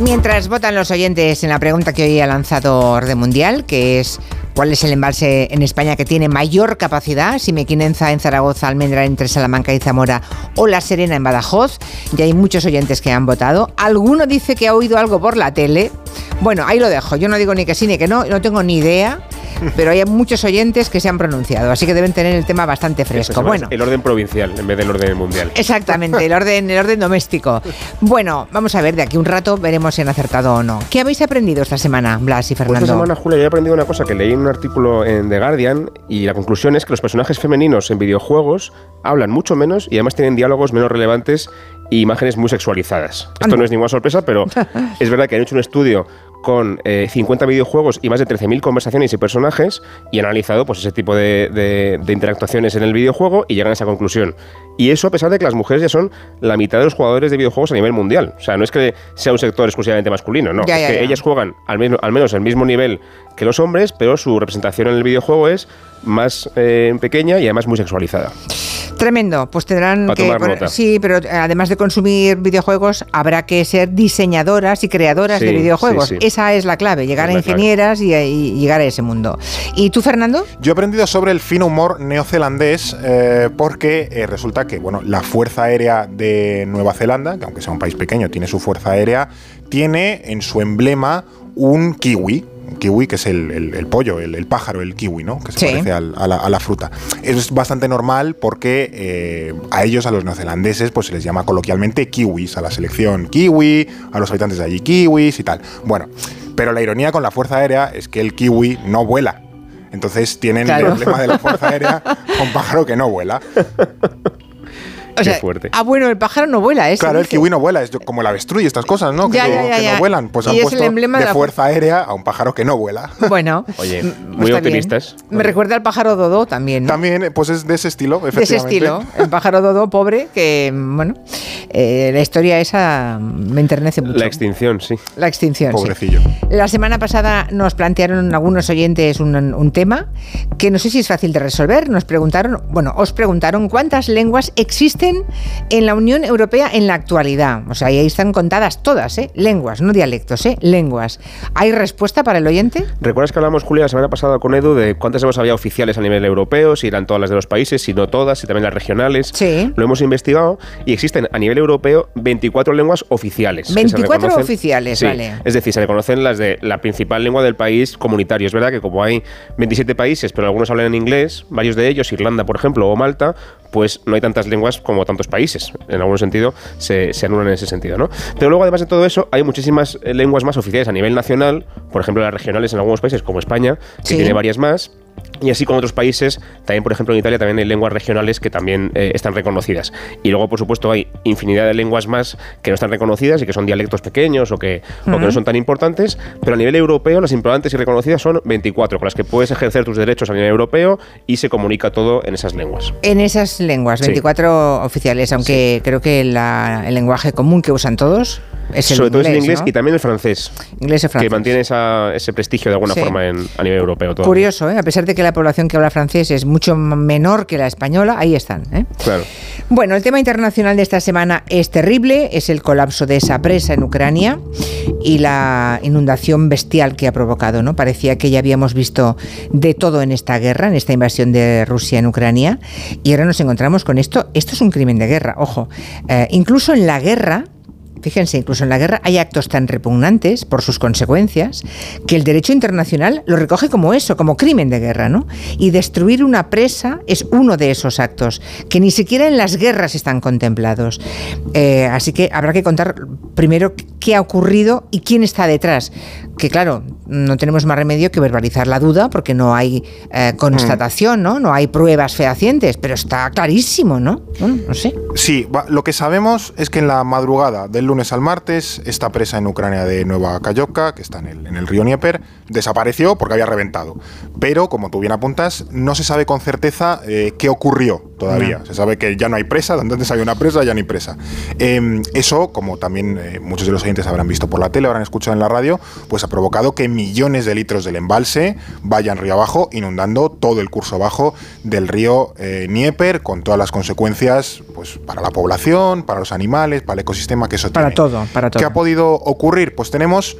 Mientras votan los oyentes en la pregunta que hoy ha lanzado Orden Mundial, que es ¿cuál es el embalse en España que tiene mayor capacidad? Si Mequinenza en Zaragoza, Almendra entre Salamanca y Zamora o La Serena en Badajoz. Ya hay muchos oyentes que han votado. Alguno dice que ha oído algo por la tele. Bueno, ahí lo dejo. Yo no digo ni que sí ni que no, no tengo ni idea pero hay muchos oyentes que se han pronunciado, así que deben tener el tema bastante fresco. Bueno, el orden provincial en vez del orden mundial. Exactamente, el orden, el orden doméstico. Bueno, vamos a ver, de aquí un rato veremos si han acertado o no. ¿Qué habéis aprendido esta semana, Blas y pues Fernando? esta semana, Julia, yo he aprendido una cosa que leí en un artículo en The Guardian y la conclusión es que los personajes femeninos en videojuegos hablan mucho menos y además tienen diálogos menos relevantes y imágenes muy sexualizadas. Esto no es ninguna sorpresa, pero es verdad que han hecho un estudio con 50 eh, videojuegos y más de 13.000 conversaciones y personajes y analizado pues, ese tipo de, interactuaciones en el videojuego y llegan a esa conclusión. Y eso a pesar de que las mujeres ya son la mitad de los jugadores de videojuegos a nivel mundial. O sea, no es que sea un sector exclusivamente masculino, no. es que ellas juegan al menos, al menos el mismo nivel que los hombres, pero su representación en el videojuego es más eh, pequeña y además muy sexualizada. Tremendo, pues tendrán que sí, pero eh, además de consumir videojuegos habrá que ser diseñadoras y creadoras de videojuegos. Esa es la clave, llegar a ingenieras y, llegar a ese mundo. ¿Y tú, Fernando? Yo he aprendido sobre el fino humor neozelandés eh, porque resulta que bueno, la Fuerza Aérea de Nueva Zelanda, que aunque sea un país pequeño, tiene su Fuerza Aérea, tiene en su emblema un kiwi, kiwi, que es el, pollo, el, pájaro, el kiwi, ¿no? Que se parece a, la, fruta. Es bastante normal porque eh, a ellos, a los neozelandeses, pues se les llama coloquialmente kiwis, a la selección kiwi, a los habitantes de allí kiwis y tal. Bueno, pero la ironía con la Fuerza Aérea es que el kiwi no vuela. Entonces tienen el problema de la Fuerza Aérea con pájaro que no vuela. Fuerte. Ah, bueno, el pájaro no vuela, ¿eh? Claro, el kiwi no vuela, es como el avestruz y estas cosas, ¿no? que, no vuelan. Pues han puesto de, fuerza aérea a un pájaro que no vuela. Bueno. Oye, muy optimistas. Me recuerda al pájaro dodo también. También, pues es de ese estilo, efectivamente. De ese estilo. El pájaro dodo pobre, que, bueno, eh, la historia esa me enternece mucho. La extinción, sí. La extinción, Pobrecillo. La semana pasada nos plantearon algunos oyentes un, un tema que no sé si es fácil de resolver. Nos preguntaron, bueno, os preguntaron cuántas lenguas existen en la Unión Europea en la actualidad. O sea, ahí están contadas todas, ¿eh? Lenguas, no dialectos, ¿eh? Lenguas. ¿Hay respuesta para el oyente? ¿Recuerdas que hablamos, Julia, la semana pasada con Edu de cuántas hemos había oficiales a nivel europeo, si eran todas las de los países, si no todas, si también las regionales? Sí. Lo hemos investigado y existen a nivel europeo 24 lenguas oficiales. 24 oficiales, vale. Es decir, se reconocen las de la principal lengua del país comunitario. Es verdad que como hay 27 países, pero algunos hablan en inglés, varios de ellos, Irlanda, por ejemplo, o Malta, pues no hay tantas lenguas como tantos países. En algún sentido se, anulan en ese sentido, ¿no? Pero luego, además de todo eso, hay muchísimas eh, lenguas más oficiales a nivel nacional, por ejemplo, las regionales en algunos países como España, que tiene varias más y así con otros países, también por ejemplo en Italia también hay lenguas regionales que también eh, están reconocidas. Y luego por supuesto hay infinidad de lenguas más que no están reconocidas y que son dialectos pequeños o que, no son tan importantes, pero a nivel europeo las importantes y reconocidas son 24, con las que puedes ejercer tus derechos a nivel europeo y se comunica todo en esas lenguas. En esas lenguas, 24 oficiales, aunque creo que el lenguaje común que usan todos es el Sobre todo es el inglés y también el francés. Inglés y francés. Que mantiene ese prestigio de alguna forma a nivel europeo. Curioso, ¿eh? a pesar de que la población que habla francés es mucho menor que la española, ahí están. ¿eh? Claro. Bueno, el tema internacional de esta semana es terrible, es el colapso de esa presa en Ucrania y la inundación bestial que ha provocado. ¿no? Parecía que ya habíamos visto de todo en esta guerra, en esta invasión de Rusia en Ucrania, y ahora nos encontramos con esto. Esto es un crimen de guerra, ojo. Eh, incluso en la guerra Fíjense, incluso en la guerra hay actos tan repugnantes por sus consecuencias que el derecho internacional lo recoge como eso, como crimen de guerra, ¿no? Y destruir una presa es uno de esos actos que ni siquiera en las guerras están contemplados. Eh, así que habrá que contar primero qué ha ocurrido y quién está detrás. Que claro, no tenemos más remedio que verbalizar la duda porque no hay eh, constatación, ¿no? No hay pruebas fehacientes, pero está clarísimo, ¿no? no sé. Sí, lo que sabemos es que en la madrugada del lunes al martes, esta presa en Ucrania de Nueva Kayovka, que está en el, en el río Dnieper, desapareció porque había reventado. Pero, como tú bien apuntas, no se sabe con certeza eh, qué ocurrió todavía. Se sabe que ya no hay presa, donde antes había una presa, ya no hay presa. Em, eso, como también eh, muchos de los oyentes habrán visto por la tele, habrán escuchado en la radio, pues ha provocado que millones de litros del embalse vayan río abajo, inundando todo el curso bajo del río eh, Nieper, con todas las consecuencias pues, para la población, para los animales, para el ecosistema que eso para tiene. Para todo, para todo. ¿Qué ha podido ocurrir? Pues tenemos,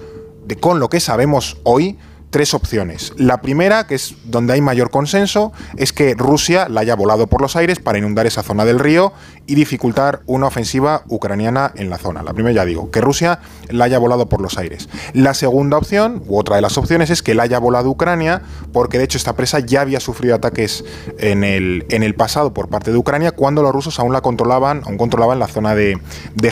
de, con lo que sabemos hoy, tres opciones. La primera, que es donde hay mayor consenso, es que Rusia la haya volado por los aires para inundar esa zona del río y dificultar una ofensiva ucraniana en la zona. La primera, ya digo, que Rusia la haya volado por los aires. La segunda opción, u otra de las opciones, es que la haya volado Ucrania, porque de hecho esta presa ya había sufrido ataques en el, en el pasado por parte de Ucrania, cuando los rusos aún la controlaban, aún controlaban la zona de, de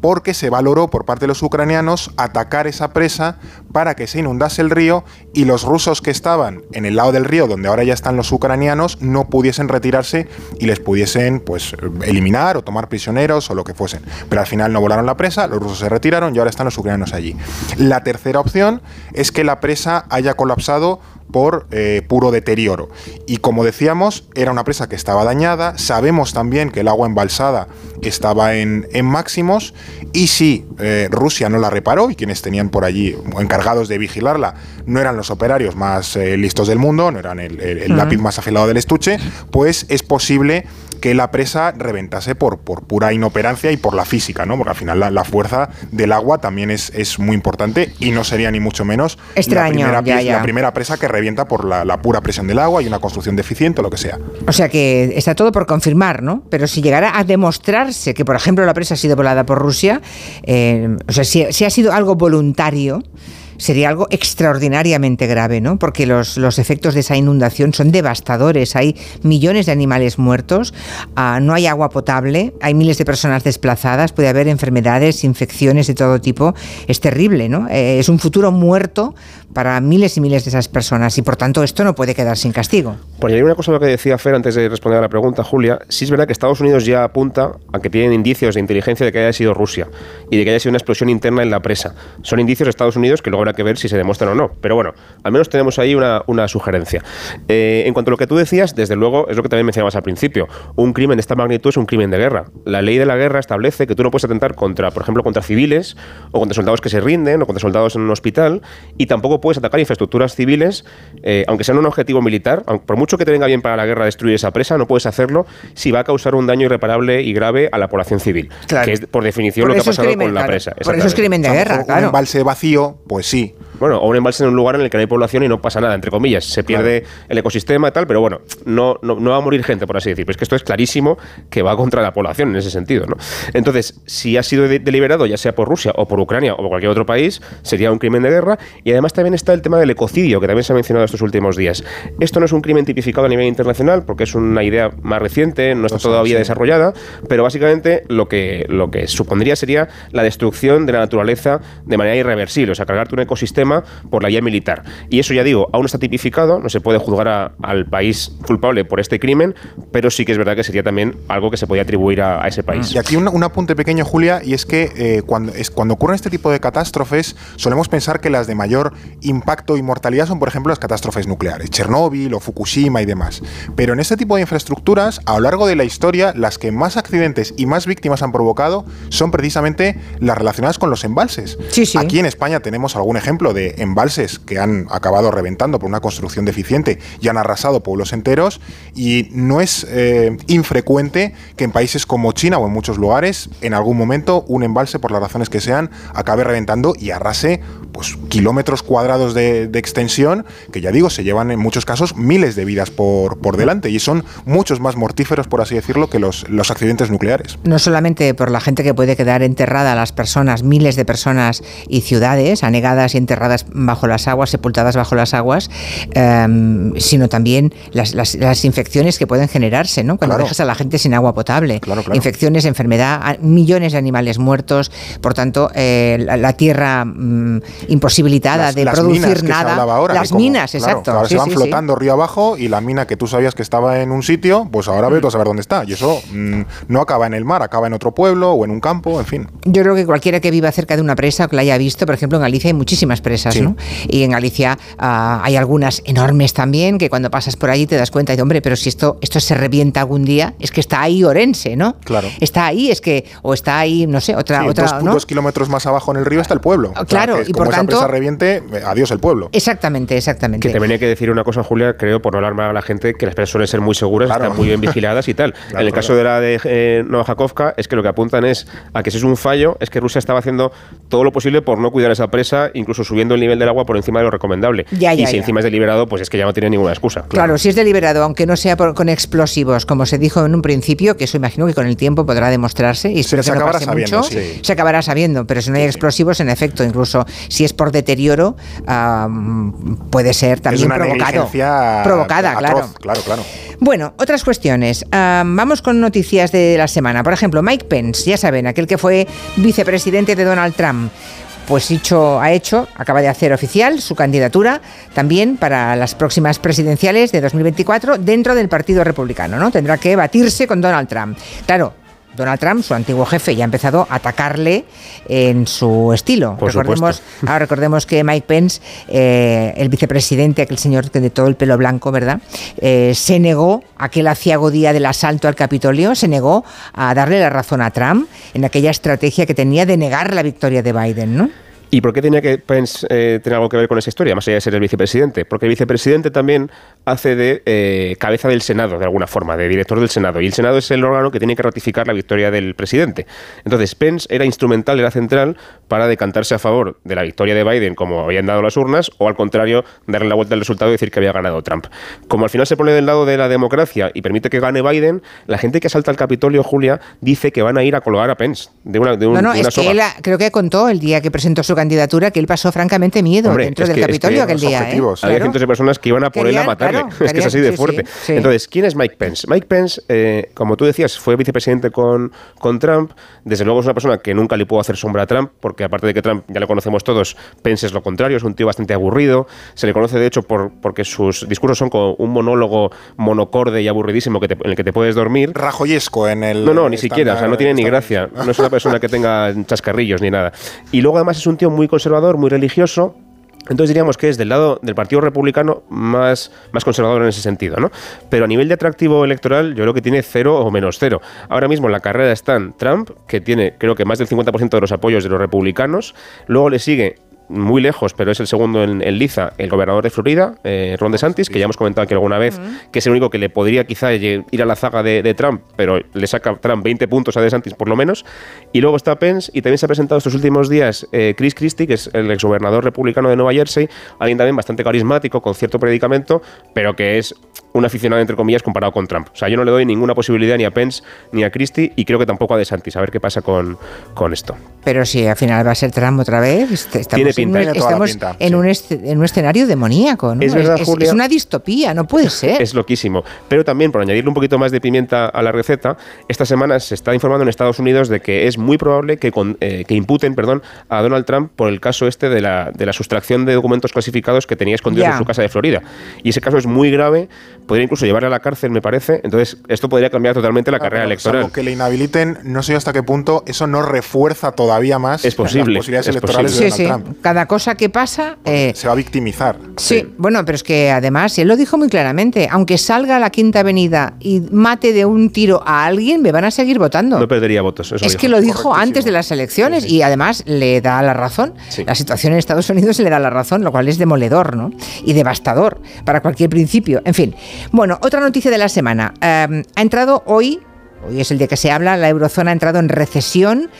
porque se valoró por parte de los ucranianos atacar esa presa para que se inundase el río y los rusos que estaban en el lado del río donde ahora ya están los ucranianos no pudiesen retirarse y les pudiesen pues eliminar o tomar prisioneros o lo que fuesen. Pero al final no volaron la presa, los rusos se retiraron y ahora están los ucranianos allí. La tercera opción es que la presa haya colapsado por eh, puro deterioro. Y como decíamos, era una presa que estaba dañada, sabemos también que el agua embalsada estaba en, máximos. Y si eh, Rusia no la reparó y quienes tenían por allí encargados de vigilarla no eran los operarios más eh, listos del mundo, no eran el, lápiz más afilado del estuche, pues es posible que la presa reventase por, por pura inoperancia y por la física, ¿no? Porque al final la, fuerza del agua también es, es, muy importante y no sería ni mucho menos la, primera, la primera presa que revienta por la, la, pura presión del agua y una construcción deficiente o lo que sea. O sea que está todo por confirmar, ¿no? Pero si llegara a demostrarse que, por ejemplo, la presa ha sido volada por Rusia, eh, o sea, si, si ha sido algo voluntario, sería algo extraordinariamente grave, ¿no? Porque los, los efectos de esa inundación son devastadores. Hay millones de animales muertos, ah, no hay agua potable, hay miles de personas desplazadas, puede haber enfermedades, infecciones de todo tipo. Es terrible, ¿no? Eh, es un futuro muerto para miles y miles de esas personas y por tanto esto no puede quedar sin castigo. Pues hay una cosa lo que decía Fer antes de responder a la pregunta, Julia. Sí es verdad que Estados Unidos ya apunta a que tienen indicios de inteligencia de que haya sido Rusia y de que haya sido una explosión interna en la presa. Son indicios de Estados Unidos que luego habrá que ver si se demuestran o no. Pero bueno, al menos tenemos ahí una, una sugerencia. Eh, en cuanto a lo que tú decías, desde luego es lo que también mencionabas al principio. Un crimen de esta magnitud es un crimen de guerra. La ley de la guerra establece que tú no puedes atentar contra, por ejemplo, contra civiles o contra soldados que se rinden o contra soldados en un hospital y tampoco puedes atacar infraestructuras civiles, eh, aunque sean un objetivo militar. Por mucho que te venga bien para la guerra destruir esa presa, no puedes hacerlo si va a causar un daño irreparable y grave a la población civil. Que es por definición lo que ha pasado con la presa. Por eso es crimen de guerra, claro. Un embalse vacío, pues sí, bueno, o un embalse en un lugar en el que no hay población y no pasa nada, entre comillas. Se pierde el ecosistema y tal, pero bueno, no, no, va a morir gente, por así decir. Pero es que esto es clarísimo que va contra la población en ese sentido, ¿no? Entonces, si ha sido deliberado, ya sea por Rusia o por Ucrania o por cualquier otro país, sería un crimen de guerra. Y además también está el tema del ecocidio, que también se ha mencionado estos últimos días. Esto no es un crimen tipificado a nivel internacional, porque es una idea más reciente, no está todavía desarrollada, pero básicamente lo que, lo que supondría sería la destrucción de la naturaleza de manera irreversible, o sea, cargarte un ecosistema por la vía militar. Y eso ya digo, aún está tipificado, no se puede juzgar al país culpable por este crimen, pero sí que es verdad que sería también algo que se podía atribuir a, ese país. Y aquí un, apunte pequeño, Julia, y es que eh, cuando, es, cuando ocurren este tipo de catástrofes, solemos pensar que las de mayor impacto y mortalidad son, por ejemplo, las catástrofes nucleares, Chernóbil o Fukushima y demás. Pero en este tipo de infraestructuras, a lo largo de la historia, las que más accidentes y más víctimas han provocado son precisamente las relacionadas con los embalses. Aquí en España tenemos algún ejemplo de embalses que han acabado reventando por una construcción deficiente y han arrasado pueblos enteros y no es eh, infrecuente que en países como China o en muchos lugares en algún momento un embalse por las razones que sean acabe reventando y arrase pues kilómetros cuadrados de, extensión que ya digo se llevan en muchos casos miles de vidas por, por delante y son muchos más mortíferos por así decirlo que los, los accidentes nucleares. No solamente por la gente que puede quedar enterrada, las personas, miles de personas y ciudades anegadas y enterradas bajo las aguas, sepultadas bajo las aguas, em, sino también las, infecciones que pueden generarse, ¿no? Cuando dejas a la gente sin agua potable. Infecciones, enfermedad, millones de animales muertos, por tanto, eh, la, tierra mm, imposibilitada de producir nada. las minas, exacto. ahora se van flotando río abajo y la mina que tú sabías que estaba en un sitio, pues ahora ves a saber dónde está. Y eso mm, no acaba en el mar, acaba en otro pueblo o en un campo, en fin. Yo creo que cualquiera que viva cerca de una presa o que la haya visto, por ejemplo, en Galicia hay muchísimas presas ¿no? Y en Galicia ah, hay algunas enormes también que cuando pasas por allí te das cuenta de, hombre, pero si esto, esto se revienta algún día, es que está ahí Orense, ¿no? Claro. Está ahí, es que, o está ahí, no sé, otra... otra dos, kilómetros más abajo en el río está el pueblo. Claro, y por esa tanto... empresa reviente, adiós el pueblo. Exactamente, exactamente. Que también hay que decir una cosa, Julia, creo, por no alarmar a la gente, que las empresas suelen ser muy seguras, están muy bien vigiladas y tal. en el caso de la de eh, Novajakovka, es que lo que apuntan es a que si es un fallo, es que Rusia estaba haciendo todo lo posible por no cuidar esa presa, incluso subiendo el nivel del agua por encima de lo recomendable. y si encima es deliberado, pues es que ya no tiene ninguna excusa. Claro, si es deliberado, aunque no sea con explosivos, como se dijo en un principio, que eso imagino que con el tiempo podrá demostrarse y espero que no pase mucho, se acabará sabiendo, pero si no hay explosivos, en efecto, incluso si es por deterioro, puede ser también provocado. Provocada, claro. Claro, claro. Bueno, otras cuestiones. vamos con noticias de la semana. Por ejemplo, Mike Pence, ya saben, aquel que fue vicepresidente de Donald Trump pues dicho, ha hecho, acaba de hacer oficial su candidatura también para las próximas presidenciales de 2024 dentro del Partido Republicano, ¿no? Tendrá que batirse con Donald Trump. Claro, Donald Trump, su antiguo jefe, ya ha empezado a atacarle en su estilo. recordemos, ahora recordemos que Mike Pence, eh, el vicepresidente, aquel señor de todo el pelo blanco, ¿verdad? Eh, se negó, aquel aciago día del asalto al Capitolio, se negó a darle la razón a Trump en aquella estrategia que tenía de negar la victoria de Biden, ¿no? ¿Y por qué tenía que Pence eh, tener algo que ver con esa historia, más allá de ser el vicepresidente? Porque el vicepresidente también hace de eh, cabeza del Senado, de alguna forma, de director del Senado. Y el Senado es el órgano que tiene que ratificar la victoria del presidente. Entonces, Pence era instrumental, era central para decantarse a favor de la victoria de Biden, como habían dado las urnas, o al contrario, darle la vuelta al resultado y decir que había ganado Trump. Como al final se pone del lado de la democracia y permite que gane Biden, la gente que asalta al Capitolio, Julia, dice que van a ir a colgar a Pence. De una, de no, no, es que él creo que contó el día que presentó su candidatura que él pasó francamente miedo dentro del Capitolio aquel día. ¿eh? Había cientos de personas que iban a por él a matarle. es que es así de fuerte. Entonces, ¿quién es Mike Pence? Mike Pence, eh, como tú decías, fue vicepresidente con, con Trump. Desde luego es una persona que nunca le pudo hacer sombra a Trump, porque aparte de que Trump ya le conocemos todos, Pence es lo contrario, es un tío bastante aburrido. Se le conoce, de hecho, por, porque sus discursos son como un monólogo monocorde y aburridísimo que en el que te puedes dormir. Rajoyesco en el. No, no, ni siquiera. O sea, no tiene ni gracia. No es una persona que tenga chascarrillos ni nada. Y luego, además, es un tío muy conservador, muy religioso entonces diríamos que es del lado del Partido Republicano más, más conservador en ese sentido, ¿no? Pero a nivel de atractivo electoral, yo creo que tiene cero o menos cero. Ahora mismo en la carrera están Trump, que tiene creo que más del 50% de los apoyos de los republicanos. Luego le sigue muy lejos, pero es el segundo en, Liza, el gobernador de Florida, eh, Ron DeSantis, que ya hemos comentado aquí alguna vez, que es el único que le podría quizá ir a la zaga de, Trump, pero le saca Trump 20 puntos a DeSantis por lo menos. Y luego está Pence, y también se ha presentado estos últimos días eh, Chris Christie, que es el exgobernador republicano de Nueva Jersey, alguien también bastante carismático, con cierto predicamento, pero que es un aficionado, entre comillas, comparado con Trump. O sea, yo no le doy ninguna posibilidad ni a Pence ni a Christie, y creo que tampoco a DeSantis. A ver qué pasa con, con esto. Pero si al final va a ser Trump otra vez, estamos Tiene pinta. En, estamos en, un en, un escenario demoníaco. ¿no? Es, verdad, es, una distopía, no puede ser. Es loquísimo. Pero también, por añadirle un poquito más de pimienta a la receta, esta semana se está informando en Estados Unidos de que es muy probable que, eh, que imputen perdón, a Donald Trump por el caso este de la, de la sustracción de documentos clasificados que tenía escondidos en su casa de Florida. Y ese caso es muy grave, podría incluso llevarle a la cárcel, me parece. Entonces, esto podría cambiar totalmente la carrera electoral. que le inhabiliten, no sé hasta qué punto eso no refuerza todavía más es posible, las posibilidades electorales de Donald Trump. Cada cosa que pasa. Eh, se va a victimizar. Sí, bueno, pero es que además, él lo dijo muy claramente: aunque salga a la Quinta Avenida y mate de un tiro a alguien, me van a seguir votando. No perdería votos. es que lo dijo antes de las elecciones y además le da la razón. La situación en Estados Unidos le da la razón, lo cual es demoledor, ¿no? Y devastador para cualquier principio. En fin. Bueno, otra noticia de la semana. Em, ha entrado hoy, hoy es el día que se habla, la eurozona ha entrado en recesión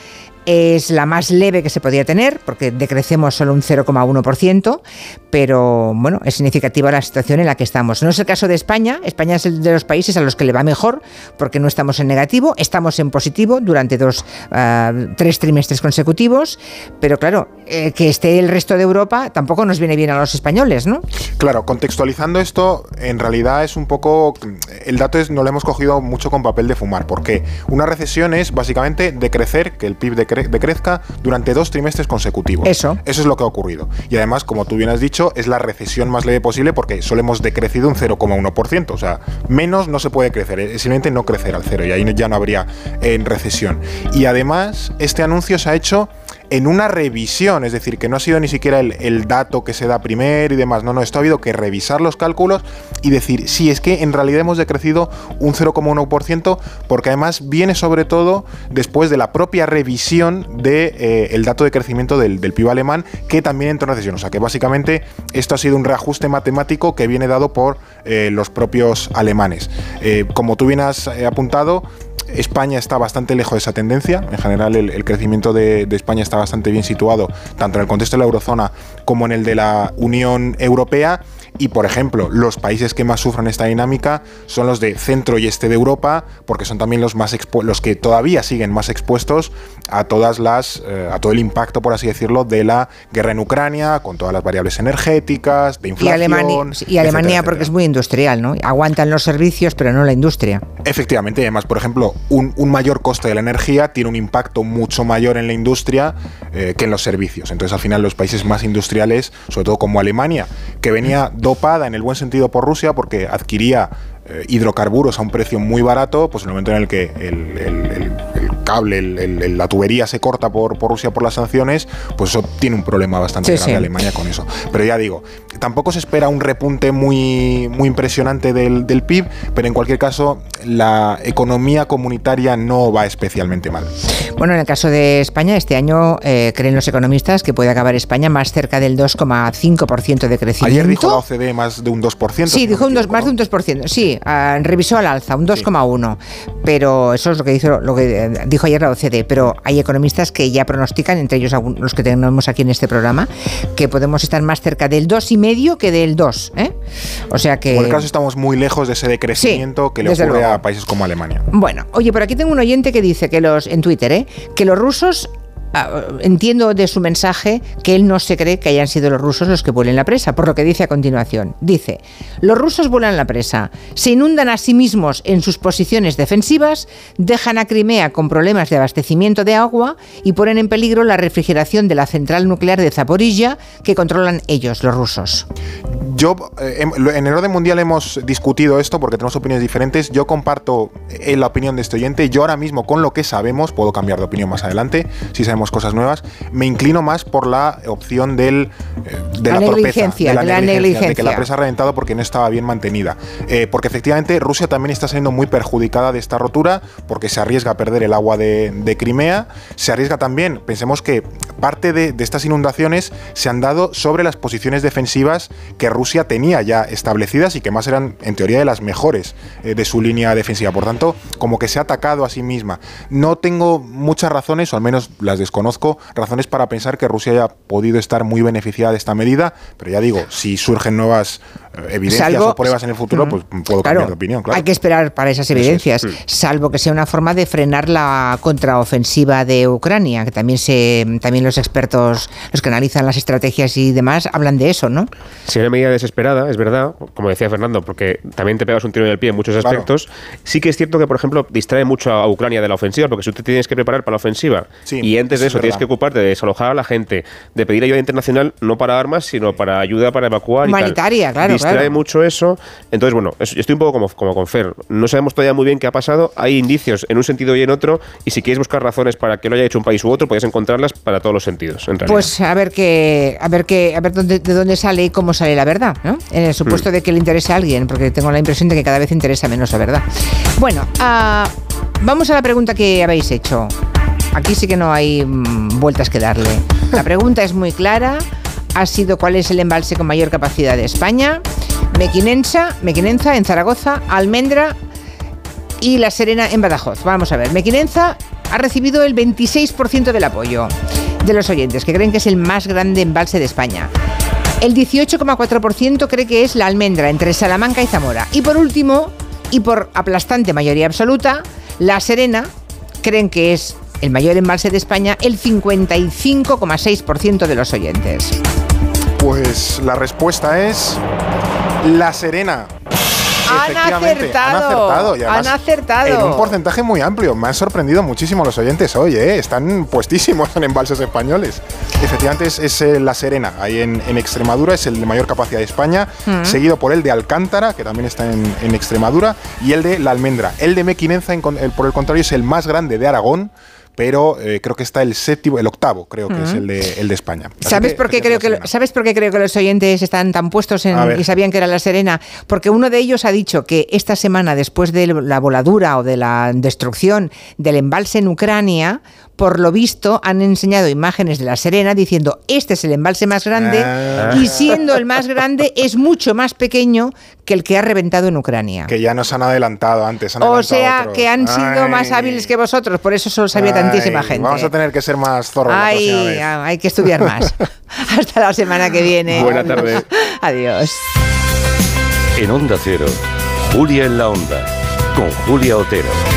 es la más leve que se podía tener, porque decrecemos solo un 0,1%, pero bueno, es significativa la situación en la que estamos. No es el caso de España, España es el de los países a los que le va mejor, porque no estamos en negativo, estamos en positivo durante dos, ah, tres trimestres consecutivos, pero claro, eh, que esté el resto de Europa tampoco nos viene bien a los españoles, ¿no? Claro, contextualizando esto, en realidad es un poco, el dato es, no lo hemos cogido mucho con papel de fumar, porque una recesión es básicamente decrecer, que el PIB de decrezca durante dos trimestres consecutivos. Eso. Eso es lo que ha ocurrido. Y además, como tú bien has dicho, es la recesión más leve posible porque solo hemos decrecido un 0,1%. O sea, menos no se puede crecer, es simplemente no crecer al cero y ahí ya no habría en recesión. Y además, este anuncio se ha hecho en una revisión, es decir, que no ha sido ni siquiera el, dato que se da primero y demás, no, no, esto ha habido que revisar los cálculos y decir, sí, es que en realidad hemos decrecido un 0,1%, porque además viene sobre todo después de la propia revisión del de, eh, dato de crecimiento del, PIB alemán, que también entra en recesión. O sea que básicamente esto ha sido un reajuste matemático que viene dado por eh, los propios alemanes. Eh, como tú bien has apuntado, España está bastante lejos de esa tendencia. En general, el, crecimiento de, España está bastante bien situado, tanto en el contexto de la eurozona como en el de la Unión Europea. Y, por ejemplo, los países que más sufren esta dinámica son los de centro y este de Europa, porque son también los, más los que todavía siguen más expuestos a todas las eh, a todo el impacto, por así decirlo, de la guerra en Ucrania, con todas las variables energéticas, de inflación. Y Alemania, y Alemania porque es muy industrial, ¿no? Aguantan los servicios, pero no la industria. Efectivamente, además, por ejemplo, un, mayor coste de la energía tiene un impacto mucho mayor en la industria eh, que en los servicios. Entonces, al final, los países más industriales, sobre todo como Alemania, que venía dopada en el buen sentido por Rusia porque adquiría eh, hidrocarburos a un precio muy barato, pues en el momento en el que el, cable, la tubería se corta por, por, Rusia por las sanciones, pues eso tiene un problema bastante grande Alemania con eso. Pero ya digo, tampoco se espera un repunte muy, muy impresionante del, del PIB, pero en cualquier caso la economía comunitaria no va especialmente mal. Bueno, en el caso de España, este año eh, creen los economistas que puede acabar España más cerca del 2,5% de crecimiento. Ayer dijo la OCDE más de un 2%. Sí, dijo un más de un 2%. Sí, Ah, revisó al alza, un 2,1. Pero eso es lo que, hizo, lo que eh, dijo ayer la OCDE. Pero hay economistas que ya pronostican, entre ellos los que tenemos aquí en este programa, que podemos estar más cerca del 2,5 que del 2. ¿eh? O sea que. Por el caso, estamos muy lejos de ese decrecimiento que le ocurre a países como Alemania. Bueno, oye, por aquí tengo un oyente que dice que los, en Twitter, ¿eh? que los rusos Ah, entiendo de su mensaje que él no se cree que hayan sido los rusos los que vuelen la presa, por lo que dice a continuación. Dice, los rusos vuelan la presa, se inundan a sí mismos en sus posiciones defensivas, dejan a Crimea con problemas de abastecimiento de agua y ponen en peligro la refrigeración de la central nuclear de Zaporilla que controlan ellos, los rusos. Yo, eh, en el orden mundial hemos discutido esto porque tenemos opiniones diferentes. Yo comparto eh, la opinión de este oyente. Yo ahora mismo, con lo que sabemos, puedo cambiar de opinión más adelante, si sabemos cosas nuevas, me inclino más por la opción del, eh, de la, negligencia, de la, negligencia, de que la presa ha reventado porque no estaba bien mantenida. Eh, porque efectivamente Rusia también está siendo muy perjudicada de esta rotura porque se arriesga a perder el agua de, Crimea, se arriesga también, pensemos que parte de, estas inundaciones se han dado sobre las posiciones defensivas que Rusia tenía ya establecidas y que más eran en teoría de las mejores eh, de su línea defensiva. Por tanto, como que se ha atacado a sí misma. No tengo muchas razones, o al menos las desconozco, razones para pensar que Rusia haya podido estar muy beneficiada de esta medida, pero ya digo, si surgen nuevas eh, evidencias o pruebas en el futuro, pues puedo cambiar de opinión. Hay que esperar para esas evidencias, salvo que sea una forma de frenar la contraofensiva de Ucrania, que también se también los expertos, los que analizan las estrategias y demás, hablan de eso, ¿no? Si una medida desesperada, es verdad, como decía Fernando, porque también te pegas un tiro en el pie en muchos aspectos. Sí que es cierto que, por ejemplo, distrae mucho a Ucrania de la ofensiva, porque si tú te tienes que preparar para la ofensiva y antes de eso tienes que ocuparte de desalojar a la gente, de pedir ayuda internacional, no para armas, sino para ayuda para evacuar. Humanitaria, y claro distrae mucho eso. Entonces, bueno, estoy un poco como, como con Fer. No sabemos todavía muy bien qué ha pasado. Hay indicios en un sentido y en otro. Y si quieres buscar razones para que lo haya hecho un país u otro, puedes encontrarlas para todos los sentidos. pues a ver qué, a ver qué, a ver dónde, de dónde sale y cómo sale la verdad, ¿no? En el supuesto mm. de que le interese a alguien, porque tengo la impresión de que cada vez interesa menos la verdad. Bueno, uh, vamos a la pregunta que habéis hecho. Aquí sí que no hay mm, vueltas que darle. La pregunta es muy clara. Ha sido cuál es el embalse con mayor capacidad de España. Mequinenza, Mequinenza en Zaragoza, Almendra y La Serena en Badajoz. Vamos a ver, Mequinenza ha recibido el 26% del apoyo de los oyentes, que creen que es el más grande embalse de España. El 18,4% cree que es la almendra entre Salamanca y Zamora. Y por último, y por aplastante mayoría absoluta, La Serena creen que es el mayor embalse de España, el 55,6% de los oyentes. Pues la respuesta es La Serena. Han acertado. Han acertado. En un porcentaje muy amplio. Me han sorprendido muchísimo los oyentes hoy, ¿eh? Están puestísimos en embalses españoles. Efectivamente es, eh, La Serena, ahí en, Extremadura, es el de mayor capacidad de España, mm. seguido por el de Alcántara, que también está en, Extremadura, y el de La Almendra. El de Mequinenza, por el contrario, es el más grande de Aragón pero eh, creo que está el séptimo, el octavo, creo que es el de, el de España. ¿Sabes por, qué creo que, ¿Sabes por qué creo que los oyentes están tan puestos en, y sabían que era La Serena? Porque uno de ellos ha dicho que esta semana, después de la voladura o de la destrucción del embalse en Ucrania, por lo visto, han enseñado imágenes de La Serena diciendo, este es el embalse más grande ah. y siendo el más grande es mucho más pequeño que el que ha reventado en Ucrania. Que ya nos han adelantado antes. o sea, que han sido más hábiles que vosotros, por eso solo sabía tantísima gente. Vamos a tener que ser más zorros. Ay, hay que estudiar más. Hasta la semana que viene. Buena tarde. Adiós. En Onda Cero, Julia en la Onda, con Julia Otero.